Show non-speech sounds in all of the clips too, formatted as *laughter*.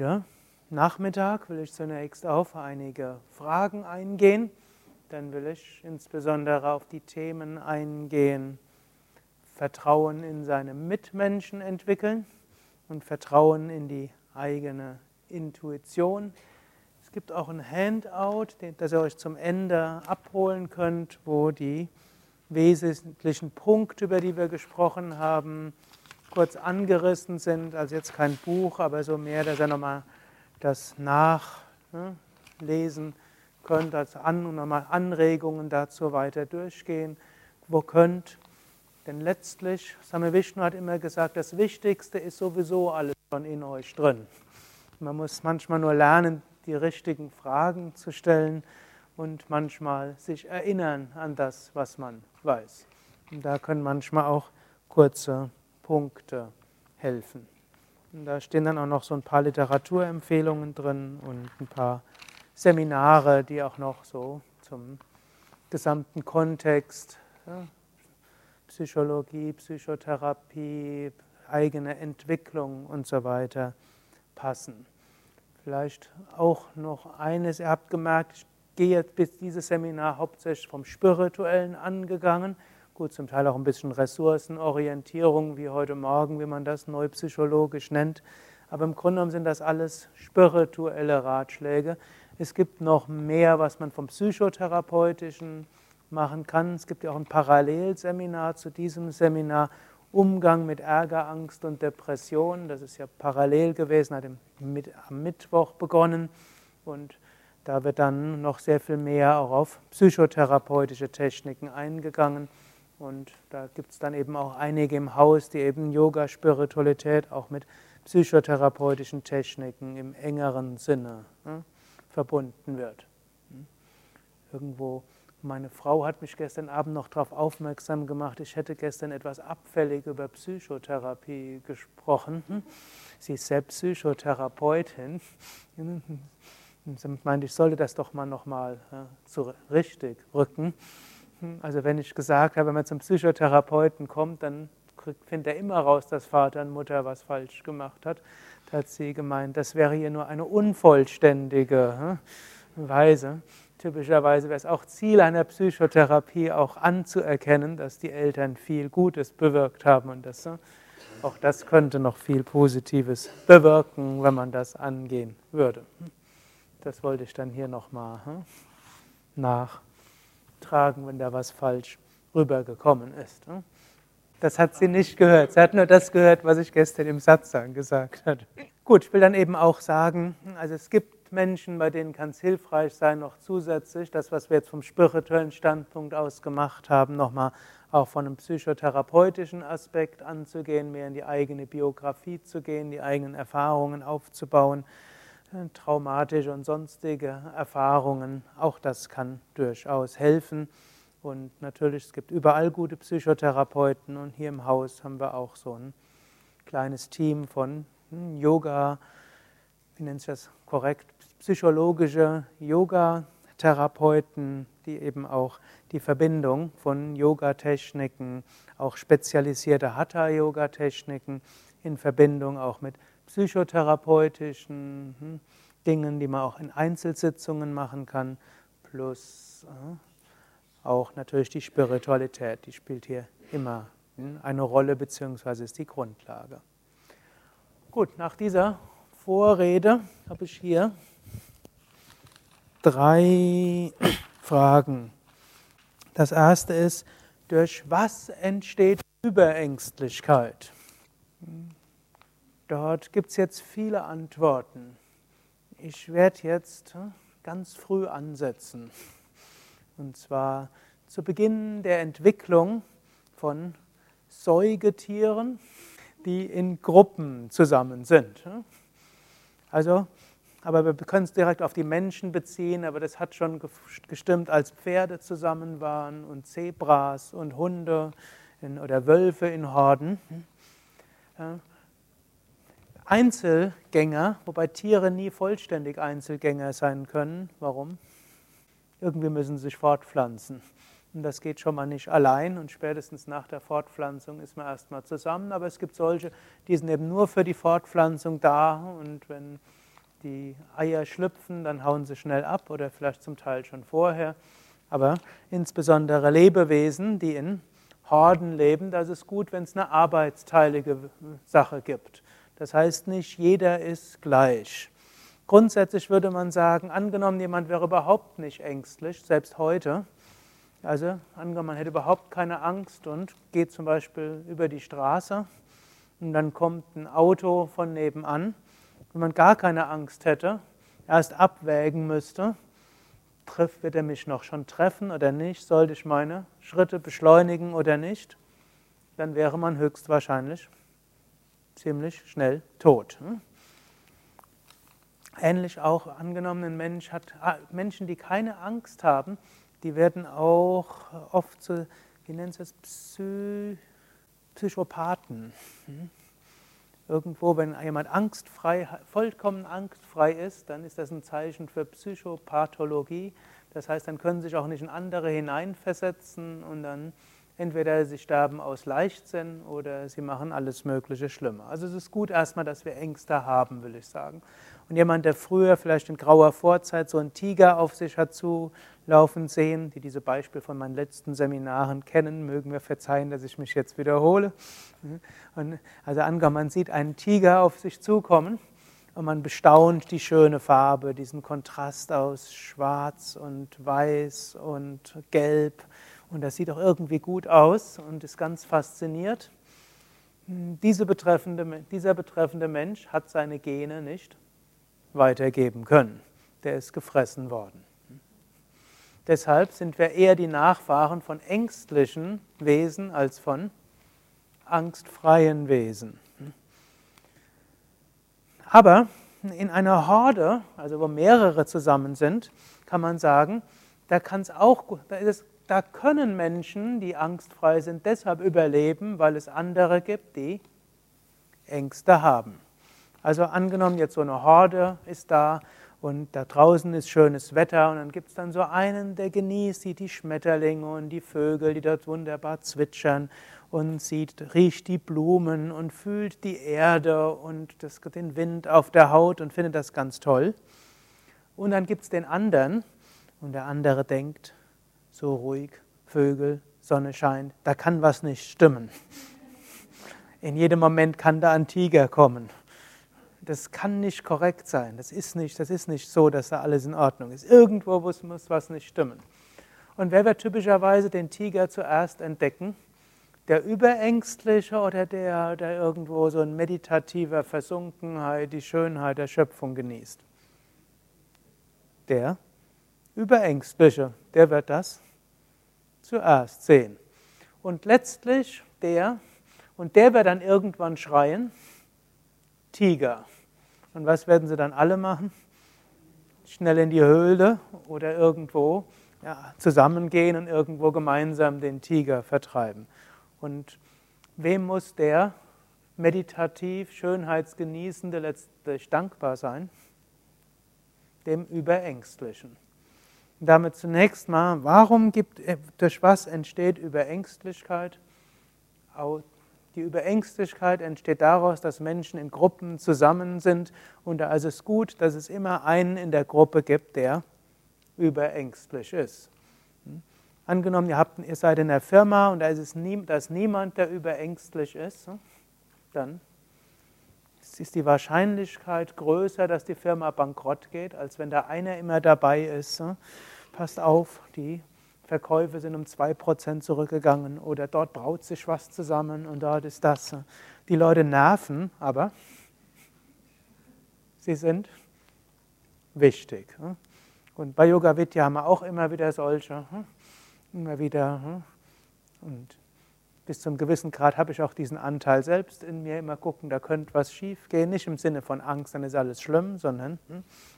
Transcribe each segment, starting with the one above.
Heute Nachmittag will ich zunächst auf einige Fragen eingehen. Dann will ich insbesondere auf die Themen eingehen, Vertrauen in seine Mitmenschen entwickeln und Vertrauen in die eigene Intuition. Es gibt auch ein Handout, das ihr euch zum Ende abholen könnt, wo die wesentlichen Punkte, über die wir gesprochen haben, kurz angerissen sind. Also jetzt kein Buch, aber so mehr, dass ihr nochmal das nachlesen könnt, als An und nochmal Anregungen dazu weiter durchgehen, wo könnt. Denn letztlich, Same Vishnu hat immer gesagt, das Wichtigste ist sowieso alles schon in euch drin. Man muss manchmal nur lernen, die richtigen Fragen zu stellen und manchmal sich erinnern an das, was man weiß. Und da können manchmal auch kurze Punkte helfen. Und da stehen dann auch noch so ein paar Literaturempfehlungen drin und ein paar Seminare, die auch noch so zum gesamten Kontext, ja, Psychologie, Psychotherapie, eigene Entwicklung und so weiter passen. Vielleicht auch noch eines, ihr habt gemerkt, ich gehe jetzt bis dieses Seminar hauptsächlich vom Spirituellen angegangen. Gut, zum Teil auch ein bisschen Ressourcenorientierung, wie heute Morgen, wie man das neupsychologisch nennt. Aber im Grunde genommen sind das alles spirituelle Ratschläge. Es gibt noch mehr, was man vom Psychotherapeutischen machen kann. Es gibt ja auch ein Parallelseminar zu diesem Seminar, Umgang mit Ärger, Angst und Depression. Das ist ja parallel gewesen, hat am Mittwoch begonnen und da wird dann noch sehr viel mehr auch auf psychotherapeutische Techniken eingegangen. Und da gibt es dann eben auch einige im Haus, die eben Yoga, Spiritualität auch mit psychotherapeutischen Techniken im engeren Sinne ne, verbunden wird. Irgendwo meine Frau hat mich gestern Abend noch darauf aufmerksam gemacht, ich hätte gestern etwas abfällig über Psychotherapie gesprochen. Sie ist selbst Psychotherapeutin. *laughs* Und sie meinte, ich sollte das doch mal nochmal ja, richtig rücken. Also wenn ich gesagt habe, wenn man zum Psychotherapeuten kommt, dann findet er immer raus, dass Vater und Mutter was falsch gemacht hat. Da hat sie gemeint, das wäre hier nur eine unvollständige Weise. Typischerweise wäre es auch Ziel einer Psychotherapie, auch anzuerkennen, dass die Eltern viel Gutes bewirkt haben. Und das, auch das könnte noch viel Positives bewirken, wenn man das angehen würde. Das wollte ich dann hier nochmal hm, nachtragen, wenn da was falsch rübergekommen ist. Hm. Das hat sie nicht gehört. Sie hat nur das gehört, was ich gestern im Satzang gesagt habe. Gut, ich will dann eben auch sagen, also es gibt Menschen, bei denen kann es hilfreich sein, noch zusätzlich das, was wir jetzt vom spirituellen Standpunkt aus gemacht haben, nochmal auch von einem psychotherapeutischen Aspekt anzugehen, mehr in die eigene Biografie zu gehen, die eigenen Erfahrungen aufzubauen, traumatische und sonstige Erfahrungen. Auch das kann durchaus helfen. Und natürlich, es gibt überall gute Psychotherapeuten und hier im Haus haben wir auch so ein kleines Team von hm, Yoga, wie nennt sich das korrekt, psychologische Yoga-Therapeuten, die eben auch die Verbindung von Yoga-Techniken, auch spezialisierte Hatha-Yoga-Techniken in Verbindung auch mit psychotherapeutischen hm, Dingen, die man auch in Einzelsitzungen machen kann, plus äh, auch natürlich die Spiritualität, die spielt hier immer hm, eine Rolle, beziehungsweise ist die Grundlage. Gut, nach dieser Vorrede habe ich hier drei *coughs* Fragen. Das erste ist, durch was entsteht Überängstlichkeit? Dort gibt es jetzt viele Antworten. Ich werde jetzt ganz früh ansetzen. Und zwar zu Beginn der Entwicklung von Säugetieren, die in Gruppen zusammen sind. Also, aber wir können es direkt auf die Menschen beziehen, aber das hat schon gestimmt, als Pferde zusammen waren und Zebras und Hunde in, oder Wölfe in Horden. Einzelgänger, wobei Tiere nie vollständig Einzelgänger sein können. Warum? Irgendwie müssen sie sich fortpflanzen. Und das geht schon mal nicht allein und spätestens nach der Fortpflanzung ist man erstmal zusammen. Aber es gibt solche, die sind eben nur für die Fortpflanzung da und wenn die Eier schlüpfen, dann hauen sie schnell ab oder vielleicht zum Teil schon vorher. Aber insbesondere Lebewesen, die in Horden leben, das ist gut, wenn es eine arbeitsteilige Sache gibt. Das heißt nicht, jeder ist gleich. Grundsätzlich würde man sagen, angenommen, jemand wäre überhaupt nicht ängstlich, selbst heute, also angenommen, man hätte überhaupt keine Angst und geht zum Beispiel über die Straße und dann kommt ein Auto von nebenan, wenn man gar keine Angst hätte, erst abwägen müsste, trifft, wird er mich noch schon treffen oder nicht, sollte ich meine Schritte beschleunigen oder nicht, dann wäre man höchstwahrscheinlich ziemlich schnell tot. Hm? Ähnlich auch angenommen, Mensch hat ah, Menschen, die keine Angst haben, die werden auch oft zu, wie nennt es Psy, Psychopathen. Hm? Irgendwo, wenn jemand angstfrei, vollkommen angstfrei ist, dann ist das ein Zeichen für Psychopathologie. Das heißt, dann können sich auch nicht in andere hineinversetzen und dann entweder sie sterben aus Leichtsinn oder sie machen alles Mögliche schlimmer. Also es ist gut erstmal, dass wir Ängste haben, will ich sagen. Und jemand, der früher vielleicht in grauer Vorzeit so einen Tiger auf sich hat zulaufen sehen, die diese Beispiele von meinen letzten Seminaren kennen, mögen mir verzeihen, dass ich mich jetzt wiederhole. Und also angenommen, man sieht einen Tiger auf sich zukommen und man bestaunt die schöne Farbe, diesen Kontrast aus Schwarz und Weiß und Gelb. Und das sieht auch irgendwie gut aus und ist ganz fasziniert. Diese betreffende, dieser betreffende Mensch hat seine Gene nicht weitergeben können. Der ist gefressen worden. Deshalb sind wir eher die Nachfahren von ängstlichen Wesen als von angstfreien Wesen. Aber in einer Horde, also wo mehrere zusammen sind, kann man sagen, da kann es auch, da, ist, da können Menschen, die angstfrei sind, deshalb überleben, weil es andere gibt, die Ängste haben. Also angenommen, jetzt so eine Horde ist da und da draußen ist schönes Wetter und dann gibt es dann so einen, der genießt, sieht die Schmetterlinge und die Vögel, die dort wunderbar zwitschern und sieht, riecht die Blumen und fühlt die Erde und das, den Wind auf der Haut und findet das ganz toll. Und dann gibt es den anderen und der andere denkt, so ruhig, Vögel, Sonne scheint, da kann was nicht stimmen. In jedem Moment kann da ein Tiger kommen das kann nicht korrekt sein. Das ist nicht, das ist nicht so, dass da alles in Ordnung ist. Irgendwo muss, was nicht stimmen. Und wer wird typischerweise den Tiger zuerst entdecken? Der Überängstliche oder der, der irgendwo so in meditativer Versunkenheit die Schönheit der Schöpfung genießt? Der Überängstliche, der wird das zuerst sehen. Und letztlich der, und der wird dann irgendwann schreien, Tiger. Und was werden sie dann alle machen? Schnell in die Höhle oder irgendwo ja, zusammengehen und irgendwo gemeinsam den Tiger vertreiben. Und wem muss der meditativ, schönheitsgenießende letztlich dankbar sein? Dem Überängstlichen. Damit zunächst mal, warum gibt, durch was entsteht Überängstlichkeit? Die Überängstlichkeit entsteht daraus, dass Menschen in Gruppen zusammen sind und da ist es gut, dass es immer einen in der Gruppe gibt, der überängstlich ist. Hm? Angenommen, ihr, habt, ihr seid in der Firma und da ist, nie, da ist niemand, der überängstlich ist, hm? Ist die Wahrscheinlichkeit größer, dass die Firma bankrott geht, als wenn da einer immer dabei ist. Hm? Passt auf, die Verkäufe sind um 2% zurückgegangen oder dort braut sich was zusammen und dort ist das. Die Leute nerven, aber sie sind wichtig. Und bei Yoga Vidya haben wir auch immer wieder solche, immer wieder. Und bis zum gewissen Grad habe ich auch diesen Anteil selbst in mir, immer gucken, da könnte was schief gehen. Nicht im Sinne von Angst, dann ist alles schlimm, sondern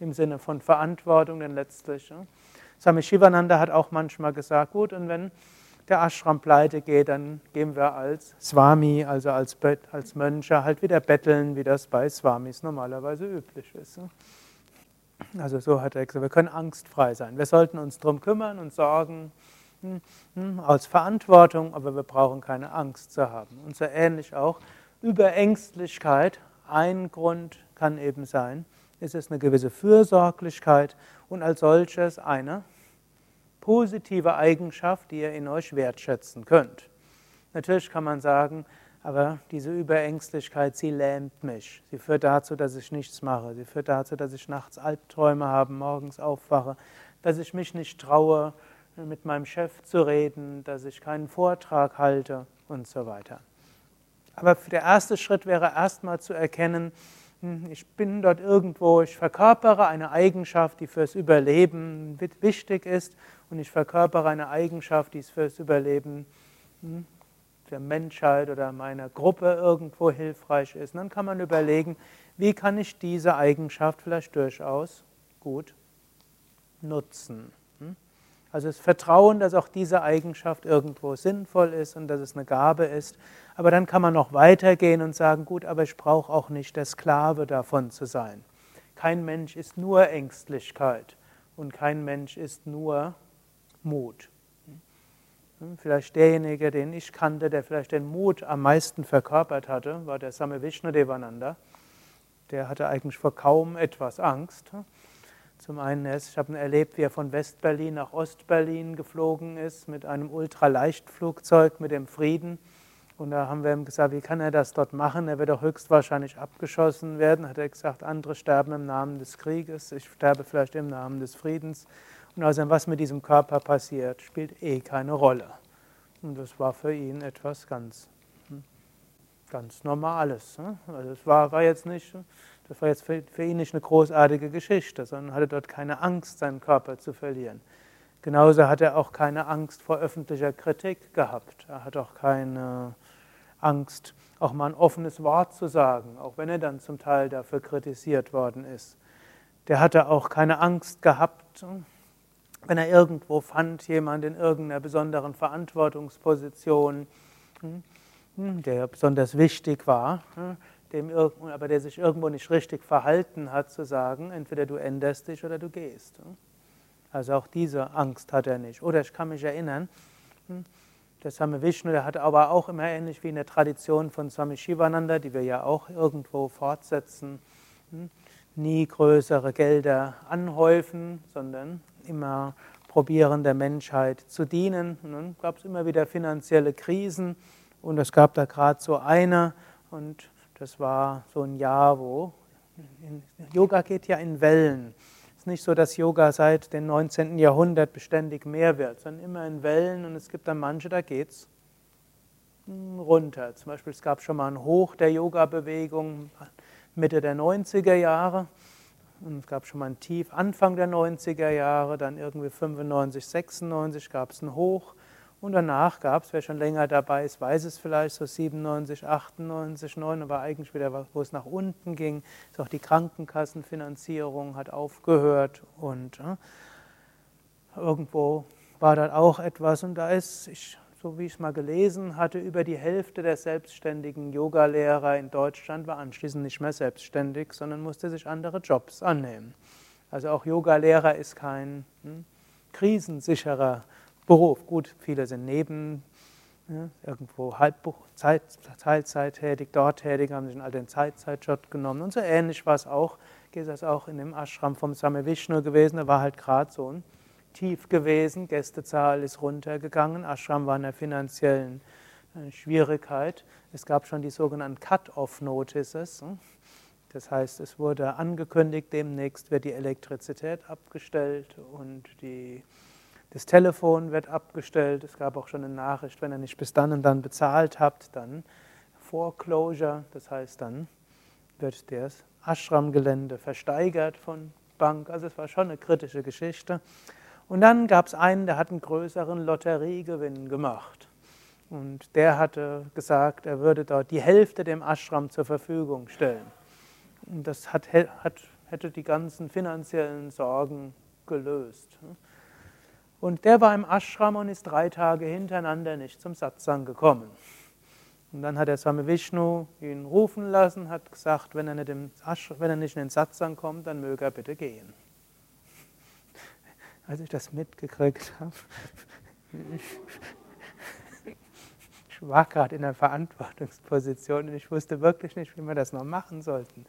im Sinne von Verantwortung, denn letztlich. Swami Shivananda hat auch manchmal gesagt, gut, und wenn der Ashram pleite geht, dann gehen wir als Swami, also als, als Mönche, halt wieder betteln, wie das bei Swamis normalerweise üblich ist. Also so hat er gesagt, wir können angstfrei sein. Wir sollten uns darum kümmern und sorgen, hm, hm, aus Verantwortung, aber wir brauchen keine Angst zu haben. Und so ähnlich auch Überängstlichkeit. Ein Grund kann eben sein, ist es eine gewisse Fürsorglichkeit und als solches eine positive Eigenschaft, die ihr in euch wertschätzen könnt. Natürlich kann man sagen, aber diese Überängstlichkeit, sie lähmt mich. Sie führt dazu, dass ich nichts mache. Sie führt dazu, dass ich nachts Albträume habe, morgens aufwache, dass ich mich nicht traue, mit meinem Chef zu reden, dass ich keinen Vortrag halte und so weiter. Aber der erste Schritt wäre erstmal zu erkennen, hm, ich bin dort irgendwo, ich verkörpere eine Eigenschaft, die fürs Überleben wichtig ist und ich verkörpere eine Eigenschaft, die fürs Überleben hm, der Menschheit oder meiner Gruppe irgendwo hilfreich ist. Und dann kann man überlegen, wie kann ich diese Eigenschaft vielleicht durchaus gut nutzen. Also das Vertrauen, dass auch diese Eigenschaft irgendwo sinnvoll ist und dass es eine Gabe ist. Aber dann kann man noch weitergehen und sagen, gut, aber ich brauche auch nicht der Sklave davon zu sein. Kein Mensch ist nur Ängstlichkeit und kein Mensch ist nur Mut. Vielleicht derjenige, den ich kannte, der vielleicht den Mut am meisten verkörpert hatte, war der Same Vishnu Devananda. Der hatte eigentlich vor kaum etwas Angst. Zum einen, ich habe erlebt, wie er von Westberlin nach Ostberlin geflogen ist mit einem Ultraleichtflugzeug mit dem Frieden. Und da haben wir ihm gesagt, wie kann er das dort machen? Er wird doch höchstwahrscheinlich abgeschossen werden. Hat er gesagt, andere sterben im Namen des Krieges, ich sterbe vielleicht im Namen des Friedens. Und außerdem, was mit diesem Körper passiert, spielt eh keine Rolle. Und das war für ihn etwas ganz, hm, ganz Normales. Ne? Also es war, war jetzt nicht das war jetzt für, für ihn nicht eine großartige Geschichte, sondern hatte dort keine Angst, seinen Körper zu verlieren. Genauso hat er auch keine Angst vor öffentlicher Kritik gehabt. Er hat auch keine Angst, auch mal ein offenes Wort zu sagen, auch wenn er dann zum Teil dafür kritisiert worden ist. Der hatte auch keine Angst gehabt, wenn er irgendwo fand, jemand in irgendeiner besonderen Verantwortungsposition, hm, hm, der besonders wichtig war, hm, dem, aber der sich irgendwo nicht richtig verhalten hat, zu sagen, entweder du änderst dich oder du gehst. Also auch diese Angst hat er nicht. Oder ich kann mich erinnern, hm, der Same Vishnu, der hat aber auch immer ähnlich wie in der Tradition von Swami Shivananda, die wir ja auch irgendwo fortsetzen, hm, nie größere Gelder anhäufen, sondern immer probieren, der Menschheit zu dienen. Und dann gab es immer wieder finanzielle Krisen und es gab da gerade so eine und das war so ein Jahr, wo Yoga geht ja in Wellen. Es ist nicht so, dass Yoga seit dem 19. Jahrhundert beständig mehr wird, sondern immer in Wellen und es gibt dann manche, da geht es runter. Zum Beispiel, es gab schon mal ein Hoch der Yoga-Bewegung Mitte der 90er Jahre. Und es gab schon mal ein Tief Anfang der 90er Jahre, dann irgendwie 95, 96 gab es ein Hoch. Und danach gab es, wer schon länger dabei ist, weiß es vielleicht, so 97, 98, 9, war eigentlich wieder, wo es nach unten ging. Ist auch die Krankenkassenfinanzierung hat aufgehört und äh, irgendwo war dann auch etwas. Und da ist, ich, so wie ich es mal gelesen hatte, über die Hälfte der selbstständigen Yogalehrer in Deutschland war anschließend nicht mehr selbstständig, sondern musste sich andere Jobs annehmen. Also auch Yogalehrer ist kein hm, krisensicherer Beruf. Gut, viele sind neben, ja, irgendwo halb Zeit, Teilzeit tätig, dort tätig, haben sich einen alten Zeitzeitjob genommen. Und so ähnlich war es auch, geht das auch in dem Ashram vom Same Vishnu gewesen. Da war halt gerade so ein Tief gewesen, Gästezahl ist runtergegangen, Ashram war in der finanziellen äh, Schwierigkeit. Es gab schon die sogenannten Cut-off-Notices. Hm. Das heißt, es wurde angekündigt, demnächst wird die Elektrizität abgestellt und die das Telefon wird abgestellt. Es gab auch schon eine Nachricht, wenn ihr nicht bis dann und dann bezahlt habt, dann Foreclosure. Das heißt, dann wird das Ashram-Gelände versteigert von Bank. Also es war schon eine kritische Geschichte. Und dann gab es einen, der hat einen größeren Lotteriegewinn gemacht. Und der hatte gesagt, er würde dort die Hälfte dem Ashram zur Verfügung stellen. Und das hat, hat, hätte die ganzen finanziellen Sorgen gelöst. Und der war im Ashram und ist drei Tage hintereinander nicht zum Satsang gekommen. Und dann hat der Swami Vishnu ihn rufen lassen, hat gesagt, wenn er nicht, im Ashram, wenn er nicht in den Satsang kommt, dann möge er bitte gehen. *laughs* Als ich das mitgekriegt habe, *laughs* ich war gerade in einer Verantwortungsposition und ich wusste wirklich nicht, wie wir das noch machen sollten.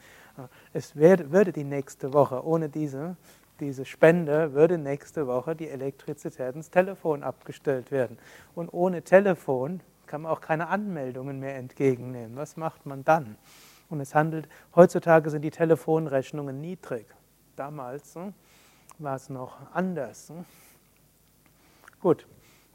Es würde die nächste Woche, ohne diese, diese Spende, würde nächste Woche die Elektrizität ins Telefon abgestellt werden. Und ohne Telefon kann man auch keine Anmeldungen mehr entgegennehmen. Was macht man dann? Und es handelt, heutzutage sind die Telefonrechnungen niedrig. Damals hm, war es noch anders. Hm. Gut,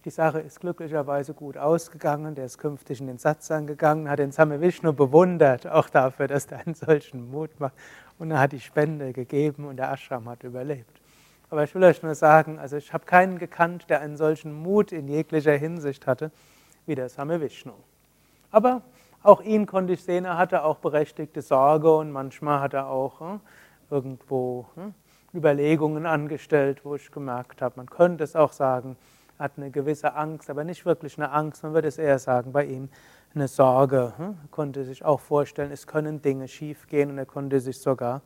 die Sache ist glücklicherweise gut ausgegangen. Der ist künftig in den Satz angegangen, hat den Same Vishnu bewundert, auch dafür, dass er einen solchen Mut macht. Und er hat die Spende gegeben und der Ashram hat überlebt. Aber ich will euch nur sagen, also ich habe keinen gekannt, der einen solchen Mut in jeglicher Hinsicht hatte, wie der Same Vishnu. Aber auch ihn konnte ich sehen, er hatte auch berechtigte Sorge und manchmal hat er auch hm, irgendwo hm, Überlegungen angestellt, wo ich gemerkt habe, man könnte es auch sagen, er hat eine gewisse Angst, aber nicht wirklich eine Angst, man würde es eher sagen, bei ihm eine Sorge. Hm. Er konnte sich auch vorstellen, es können Dinge schiefgehen und er konnte sich sogar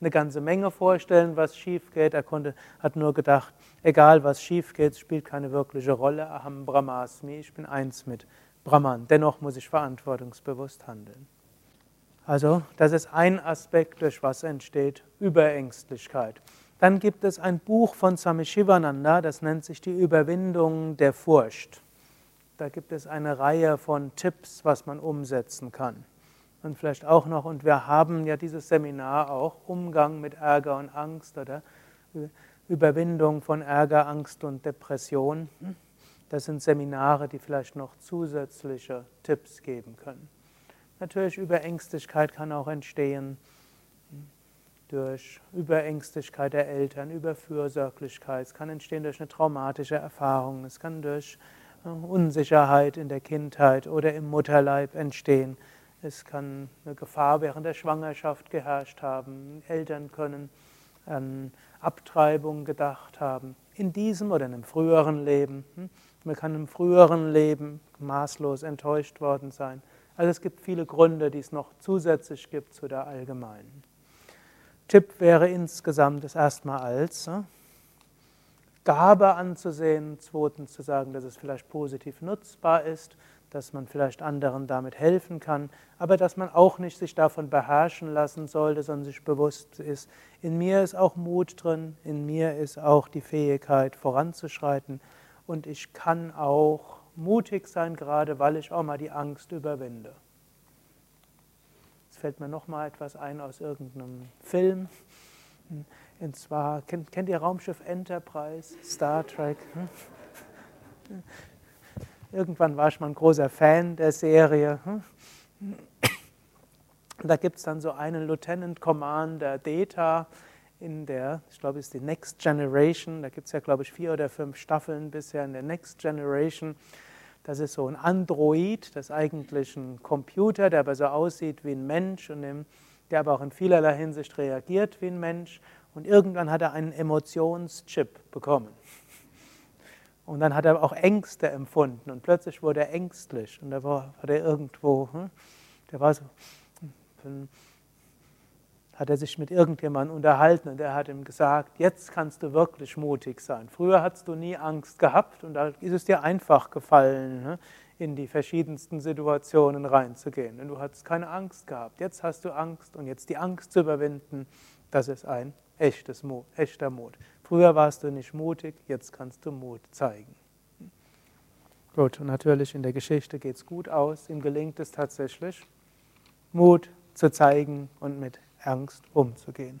eine ganze Menge vorstellen, was schief geht. Er konnte, hat nur gedacht, egal was schief geht, spielt keine wirkliche Rolle. Aham Brahmasmi, ich bin eins mit Brahman. Dennoch muss ich verantwortungsbewusst handeln. Also, das ist ein Aspekt, durch was entsteht Überängstlichkeit. Dann gibt es ein Buch von Swami Shivananda, das nennt sich die Überwindung der Furcht. Da gibt es eine Reihe von Tipps, was man umsetzen kann. Und vielleicht auch noch, und wir haben ja dieses Seminar auch, Umgang mit Ärger und Angst oder Überwindung von Ärger, Angst und Depression. Das sind Seminare, die vielleicht noch zusätzliche Tipps geben können. Natürlich Überängstlichkeit kann auch entstehen durch Überängstlichkeit der Eltern, Überfürsorglichkeit. Es kann entstehen durch eine traumatische Erfahrung. Es kann durch Unsicherheit in der Kindheit oder im Mutterleib entstehen. Es kann eine Gefahr während der Schwangerschaft geherrscht haben. Eltern können an Abtreibung gedacht haben. In diesem oder in einem früheren Leben. Hm? Man kann im früheren Leben maßlos enttäuscht worden sein. Also es gibt viele Gründe, die es noch zusätzlich gibt zu der allgemeinen. Tipp wäre insgesamt es erstmal als ne, Gabe anzusehen, zweitens zu sagen, dass es vielleicht positiv nutzbar ist, dass man vielleicht anderen damit helfen kann, aber dass man auch nicht sich davon beherrschen lassen sollte, sondern sich bewusst ist, in mir ist auch Mut drin, in mir ist auch die Fähigkeit voranzuschreiten und ich kann auch mutig sein, gerade weil ich auch mal die Angst überwinde. Jetzt fällt mir noch mal etwas ein aus irgendeinem Film. Und zwar, kennt, kennt ihr Raumschiff Enterprise, Star Trek? Irgendwann war ich mal ein großer Fan der Serie. Da gibt es dann so einen Lieutenant Commander Data, in der, ich glaube, ist die Next Generation. Da gibt es ja, glaube ich, vier oder fünf Staffeln bisher in der Next Generation. Das ist so ein Android, das ist eigentlich ein Computer, der aber so aussieht wie ein Mensch und der aber auch in vielerlei Hinsicht reagiert wie ein Mensch. Und irgendwann hat er einen Emotionschip bekommen. Und dann hat er auch Ängste empfunden und plötzlich wurde er ängstlich und da war, war der irgendwo, hm, der war so, hm, hat er sich mit irgendjemandem unterhalten und er hat ihm gesagt, jetzt kannst du wirklich mutig sein. Früher hattest du nie Angst gehabt und da ist es dir einfach gefallen, ne, in die verschiedensten Situationen reinzugehen. Denn du hattest keine Angst gehabt. Jetzt hast du Angst und jetzt die Angst zu überwinden, das ist ein echtes Mut, echter Mut. Früher warst du nicht mutig, jetzt kannst du Mut zeigen. Gut, und natürlich in der Geschichte geht es gut aus. Ihm gelingt es tatsächlich, Mut zu zeigen und mit Angst umzugehen.